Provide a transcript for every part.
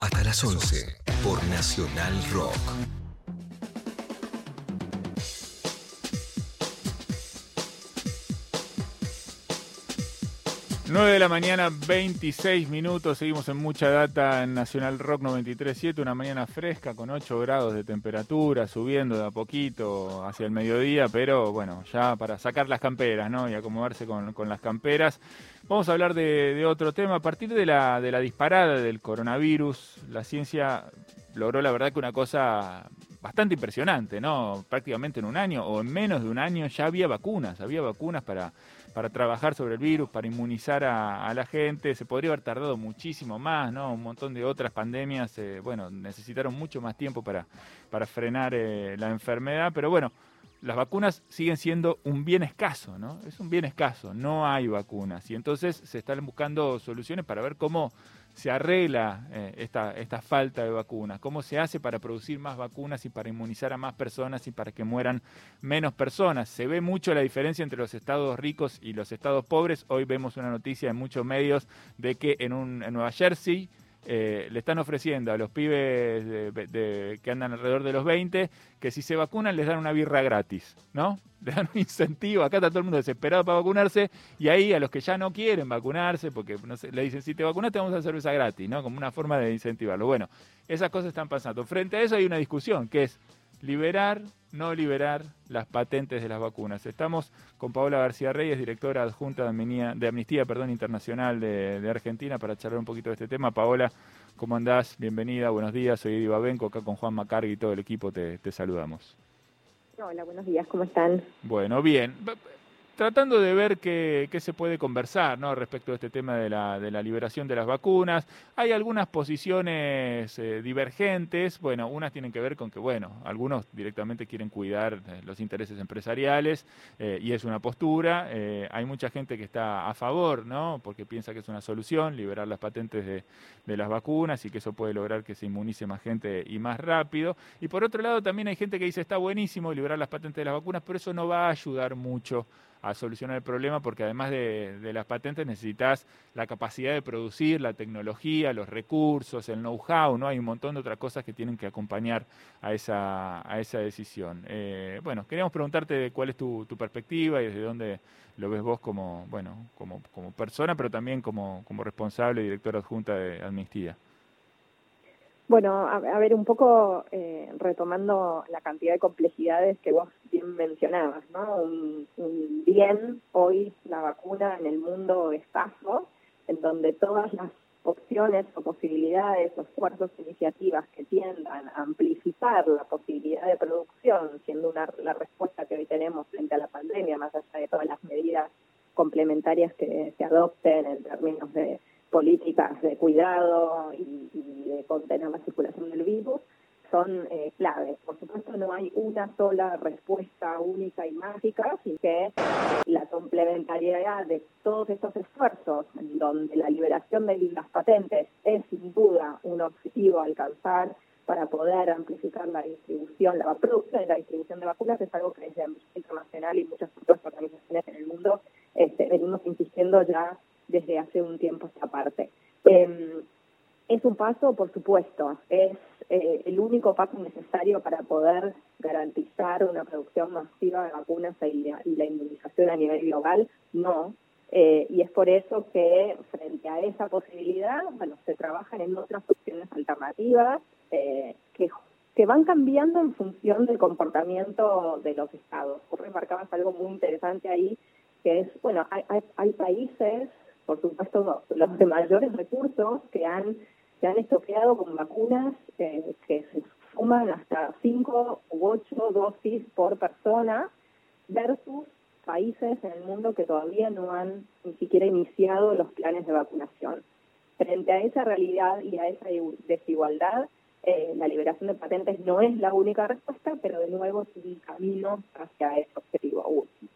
Hasta las 11 por Nacional Rock. 9 de la mañana, 26 minutos. Seguimos en mucha data en Nacional Rock 93.7. Una mañana fresca con 8 grados de temperatura, subiendo de a poquito hacia el mediodía, pero bueno, ya para sacar las camperas ¿no? y acomodarse con, con las camperas. Vamos a hablar de, de, otro tema. A partir de la, de la disparada del coronavirus, la ciencia logró la verdad que una cosa bastante impresionante, ¿no? Prácticamente en un año o en menos de un año ya había vacunas, había vacunas para para trabajar sobre el virus, para inmunizar a, la gente. Se podría haber tardado muchísimo más, ¿no? Un montón de otras pandemias, eh, bueno, necesitaron mucho más tiempo para, para frenar eh, la enfermedad, pero bueno, las vacunas siguen siendo un bien escaso, ¿no? Es un bien escaso, no hay vacunas. Y entonces se están buscando soluciones para ver cómo se arregla eh, esta, esta falta de vacunas? ¿Cómo se hace para producir más vacunas y para inmunizar a más personas y para que mueran menos personas? Se ve mucho la diferencia entre los estados ricos y los estados pobres. Hoy vemos una noticia en muchos medios de que en, un, en Nueva Jersey eh, le están ofreciendo a los pibes que andan alrededor de los 20 que si se vacunan les dan una birra gratis, ¿no? Le dan un incentivo, acá está todo el mundo desesperado para vacunarse y ahí a los que ya no quieren vacunarse, porque le dicen si te vacunas te vamos a dar cerveza gratis, ¿no? Como una forma de incentivarlo. Bueno, esas cosas están pasando. Frente a eso hay una discusión que es liberar, no liberar las patentes de las vacunas. Estamos con Paola García Reyes, directora adjunta de Amnistía, de Amnistía perdón, Internacional de, Argentina, para charlar un poquito de este tema. Paola, ¿cómo andás? Bienvenida, buenos días. Soy Eddie Babenco, acá con Juan Macargui y todo el equipo te, te saludamos. Hola, buenos días, ¿cómo están? Bueno, bien tratando de ver qué, se puede conversar ¿no? respecto a este tema de la, de la liberación de las vacunas. Hay algunas posiciones eh, divergentes, bueno, unas tienen que ver con que, bueno, algunos directamente quieren cuidar eh, los intereses empresariales eh, y es una postura. hay mucha gente que está a favor, ¿no? porque piensa que es una solución liberar las patentes de, de las vacunas y que eso puede lograr que se inmunice más gente y más rápido. Y por otro lado, también hay gente que dice está buenísimo liberar las patentes de las vacunas, pero eso no va a ayudar mucho a solucionar el problema porque además de, las patentes necesitas la capacidad de producir, la tecnología, los recursos, el know-how, ¿no? Hay un montón de otras cosas que tienen que acompañar a esa, a esa decisión. Eh, bueno, queríamos preguntarte cuál es tu, tu, perspectiva y desde dónde lo ves vos como, bueno, como, como persona, pero también como, como responsable y directora adjunta de Amnistía. Bueno, a, ver, un poco eh, retomando la cantidad de complejidades que vos bien mencionabas, ¿no? Un, bien, hoy la vacuna en el mundo escaso, en donde todas las opciones o posibilidades o esfuerzos, iniciativas que tiendan a amplificar la posibilidad de producción, siendo una, la respuesta que hoy tenemos frente a la pandemia, más allá de todas las medidas complementarias que se adopten en términos de políticas de cuidado y, de contener la circulación del virus son eh, claves. Por supuesto, no hay una sola respuesta única y mágica, sino que la complementariedad de todos estos esfuerzos, donde la liberación de las patentes es sin duda un objetivo a alcanzar para poder amplificar la distribución, la producción y la distribución de vacunas, es algo que desde Internacional y muchas otras organizaciones en el mundo este, venimos insistiendo ya desde hace un tiempo esta parte. Em, es un paso, por supuesto, es eh, el único paso necesario para poder garantizar una producción masiva de vacunas y la, inmunización a nivel global, no. Eh, y es por eso que frente a esa posibilidad, bueno, se trabajan en otras opciones alternativas eh, que, que van cambiando en función del comportamiento de los estados. Vos remarcabas algo muy interesante ahí, que es, bueno, hay países por supuesto, los de mayores recursos que han, se han estoqueado con vacunas eh, que se suman hasta 5 u 8 dosis por persona versus países en el mundo que todavía no han ni siquiera iniciado los planes de vacunación. Frente a esa realidad y a esa desigualdad, eh, la liberación de patentes no es la única respuesta, pero de nuevo es un camino hacia ese objetivo último.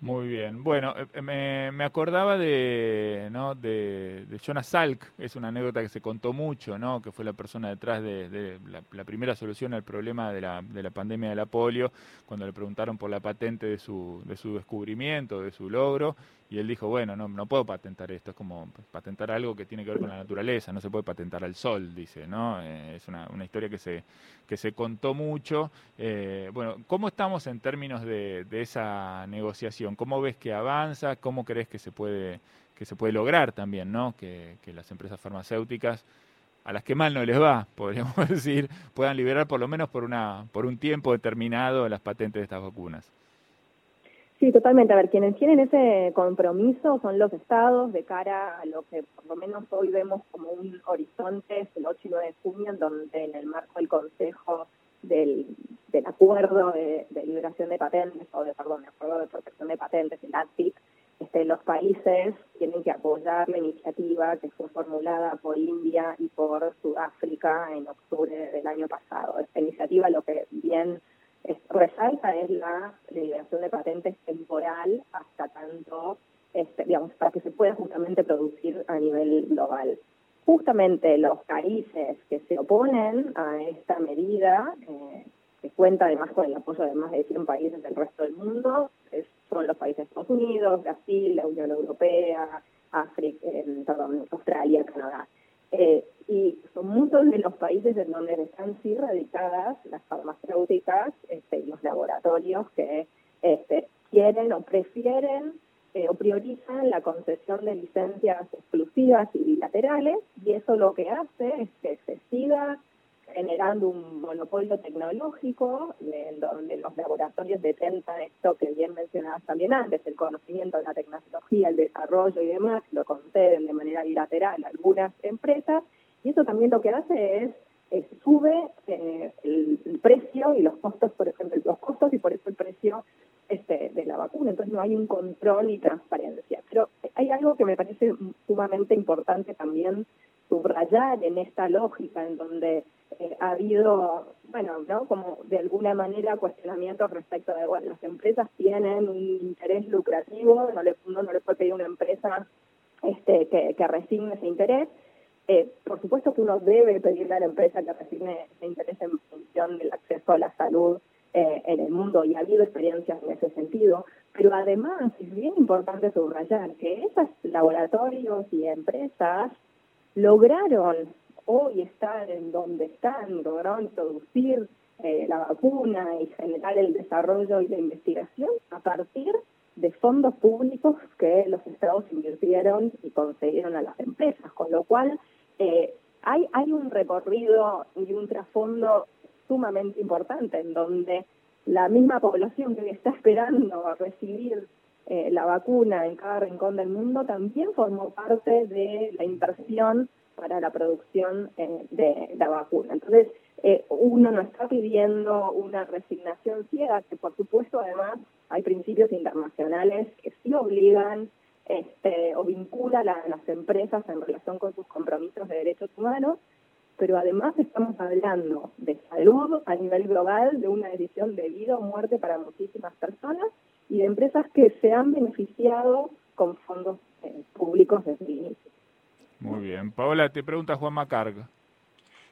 Muy bien. Bueno, eh, eh, me, me acordaba de, ¿no? de, Jonas Salk, es una anécdota que se contó mucho, ¿no? que fue la persona detrás de, la, primera solución al problema de la, de la pandemia de la polio, cuando le preguntaron por la patente de su, de su descubrimiento, de su logro, y él dijo, bueno, no, no puedo patentar esto, es como patentar algo que tiene que ver con la naturaleza, no se puede patentar al sol, dice, ¿no? Eh, es una, una, historia que se, que se contó mucho. Eh, bueno, ¿cómo estamos en términos de, de, esa negociación? ¿Cómo ves que avanza? ¿Cómo crees que se puede, que se puede lograr también, ¿no? Que, que las empresas farmacéuticas a las que mal no les va, podríamos decir, puedan liberar por lo menos por una por un tiempo determinado las patentes de estas vacunas. Sí, totalmente. A ver, quienes tienen ese compromiso son los estados de cara a lo que por lo menos hoy vemos como un horizonte, el 8 y 9 de junio, en donde en el marco del Consejo del, Acuerdo de, Liberación de Patentes, o de, perdón, de Acuerdo de Protección de Patentes, el ATPIC, este, los países tienen que apoyar la iniciativa que fue formulada por India y por Sudáfrica en octubre del año pasado. Esta iniciativa lo que bien resalta es la liberación de patentes temporal hasta tanto, este, digamos, para que se pueda justamente producir a nivel global. Justamente los países que se oponen a esta medida, eh, que cuenta además con el apoyo de más de 100 países del resto del mundo, son los países de Estados Unidos, Brasil, la Unión Europea, África, eh, perdón, Australia, Canadá. Eh, y son muchos de los países en donde están sí radicadas las farmacéuticas este, y los laboratorios que este, quieren o prefieren eh, o priorizan la concesión de licencias exclusivas y bilaterales y eso lo que hace es que se siga generando un monopolio tecnológico en donde los laboratorios detentan esto que bien mencionabas también antes, el conocimiento de la tecnología, el desarrollo y demás, lo conceden de manera bilateral algunas empresas y eso también lo que hace es, sube eh, el, precio y los costos, por ejemplo, los costos y por eso el precio este, de la vacuna. Entonces no hay un control y transparencia. Pero hay algo que me parece sumamente importante también subrayar en esta lógica en donde eh, ha habido, bueno, ¿no? como de alguna manera cuestionamientos respecto de, bueno, las empresas tienen un interés lucrativo, no le, uno no le puede pedir a una empresa este, que, que resigne ese interés. Eh, por supuesto que uno debe pedirle a la empresa que resigne ese interés en función del acceso a la salud eh, en el mundo y ha habido experiencias en ese sentido, pero además es bien importante subrayar que esos laboratorios y empresas lograron hoy estar en donde están, lograron producir eh, la vacuna y generar el desarrollo y la investigación a partir de fondos públicos que los estados invirtieron y concedieron a las empresas, con lo cual eh, hay, hay un recorrido y un trasfondo sumamente importante en donde la misma población que está esperando recibir eh, la vacuna en cada rincón del mundo también formó parte de la inversión para la producción eh, de la vacuna. Entonces, eh, uno no está pidiendo una resignación ciega, que por supuesto además hay principios internacionales que sí obligan este, o vinculan a las empresas en relación con sus compromisos de derechos humanos, pero además estamos hablando de salud a nivel global, de una decisión de vida o muerte para muchísimas personas y de empresas que se han beneficiado con fondos eh, públicos desde el inicio. Muy bien. Paola, te pregunta Juan Macarga.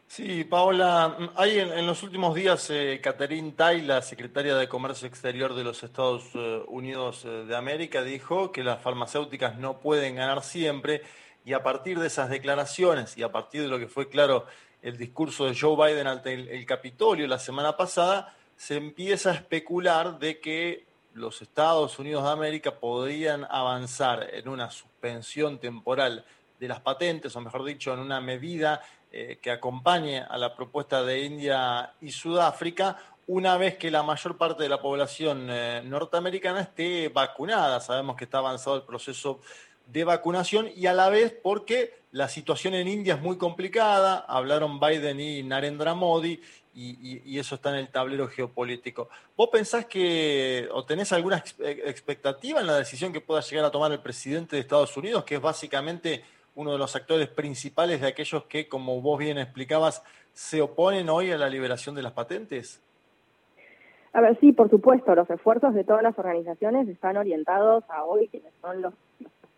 Sí, Paola, hay en, los últimos días eh, Catherine Tai, la secretaria de Comercio Exterior de los Estados eh, Unidos eh, de América, dijo que las farmacéuticas no pueden ganar siempre y a partir de esas declaraciones y a partir de lo que fue claro el discurso de Joe Biden ante el Capitolio la semana pasada, se empieza a especular de que los Estados Unidos de América podrían avanzar en una suspensión temporal de las patentes, o mejor dicho, en una medida eh, que acompañe a la propuesta de India y Sudáfrica, una vez que la mayor parte de la población eh, norteamericana esté vacunada. Sabemos que está avanzado el proceso de vacunación y a la vez porque la situación en India es muy complicada, hablaron Biden y Narendra Modi y, eso está en el tablero geopolítico. ¿Vos pensás que o tenés alguna expectativa en la decisión que pueda llegar a tomar el presidente de Estados Unidos, que es básicamente uno de los actores principales de aquellos que, como vos bien explicabas, se oponen hoy a la liberación de las patentes? A ver, sí, por supuesto, los esfuerzos de todas las organizaciones están orientados a hoy quienes son los,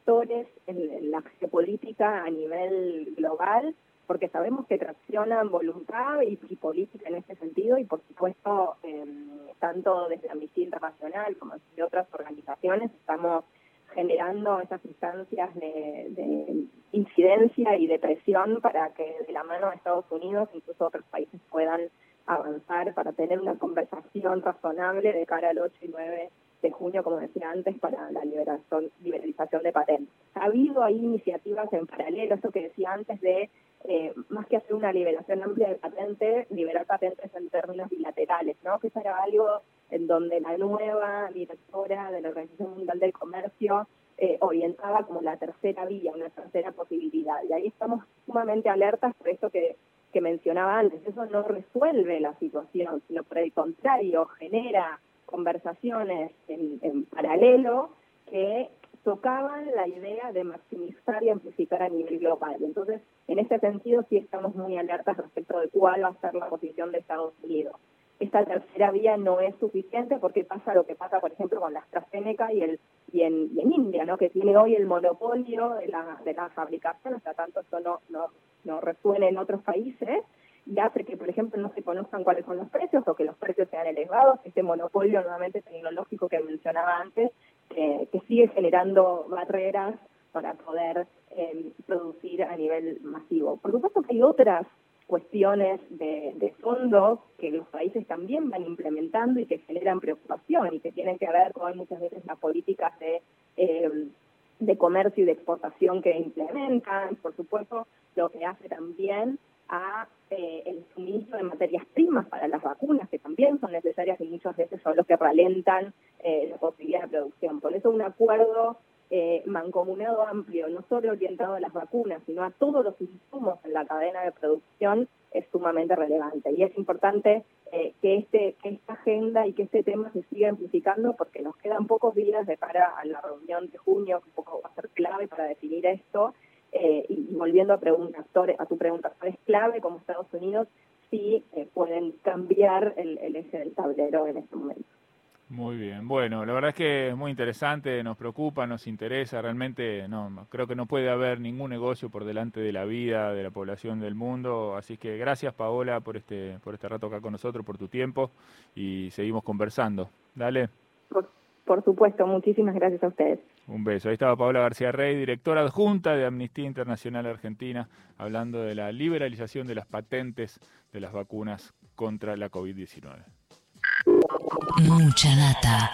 actores en, la geopolítica a nivel global, porque sabemos que traccionan voluntad y, política en este sentido y, por supuesto, em, tanto desde Amnistía Internacional como desde otras organizaciones estamos generando esas instancias de, incidencia y de presión para que de la mano de Estados Unidos incluso otros países puedan avanzar para tener una conversación razonable de cara al 8 y 9 de junio, como decía antes, para la liberación, liberalización de patentes. Ha habido ahí iniciativas en paralelo, esto que decía antes de, eh, más que hacer una liberación amplia de patentes, liberar patentes en términos bilaterales, ¿no? Que eso era algo en donde la nueva directora de la Organización Mundial del Comercio eh, orientaba como la tercera vía, una tercera posibilidad. Y ahí estamos sumamente alertas por esto que, que mencionaba antes. Eso no resuelve la situación, sino por el contrario, genera conversaciones en, paralelo que tocaban la idea de maximizar y amplificar a nivel global. Entonces, en ese sentido, sí estamos muy alertas respecto de cuál va a ser la posición de Estados Unidos. Esta tercera vía no es suficiente porque pasa lo que pasa, por ejemplo, con la AstraZeneca y, el, y, en, India, ¿no? que tiene hoy el monopolio de la, de la fabricación, hasta tanto esto no, no, no resuena en otros países, y hace que, por ejemplo, no se conozcan cuáles son los precios o que los precios sean elevados, este monopolio nuevamente tecnológico que mencionaba antes, que sigue generando barreras para poder eh, producir a nivel masivo. Por supuesto que hay otras cuestiones de, de fondo que los países también van implementando y que generan preocupación y que tienen que ver con muchas veces las políticas de, eh, de comercio y de exportación que implementan, por supuesto, lo que hace también a eh, el suministro de materias primas para las vacunas, que también son necesarias y muchas veces son los que ralentan eh, la posibilidad de producción. Por eso un acuerdo eh, mancomunado amplio, no solo orientado a las vacunas, sino a todos los insumos en la cadena de producción, es sumamente relevante. Y es importante eh, que, este, que esta agenda y que este tema se siga amplificando porque nos quedan pocos días de cara a la reunión de junio, que un poco va a ser clave para definir esto eh, y, volviendo a, preguntas, a tu pregunta, es clave como Estados Unidos si eh, pueden cambiar el, el eje del tablero en este momento. Muy bien, bueno, la verdad es que es muy interesante, nos preocupa, nos interesa, realmente no, creo que no puede haber ningún negocio por delante de la vida de la población del mundo, así que gracias Paola por este, por este rato acá con nosotros, por tu tiempo y seguimos conversando. Dale. Por supuesto, muchísimas gracias a ustedes. Un beso. Ahí estaba Paola García Rey, directora adjunta de Amnistía Internacional Argentina, hablando de la liberalización de las patentes de las vacunas contra la COVID-19. Mucha data.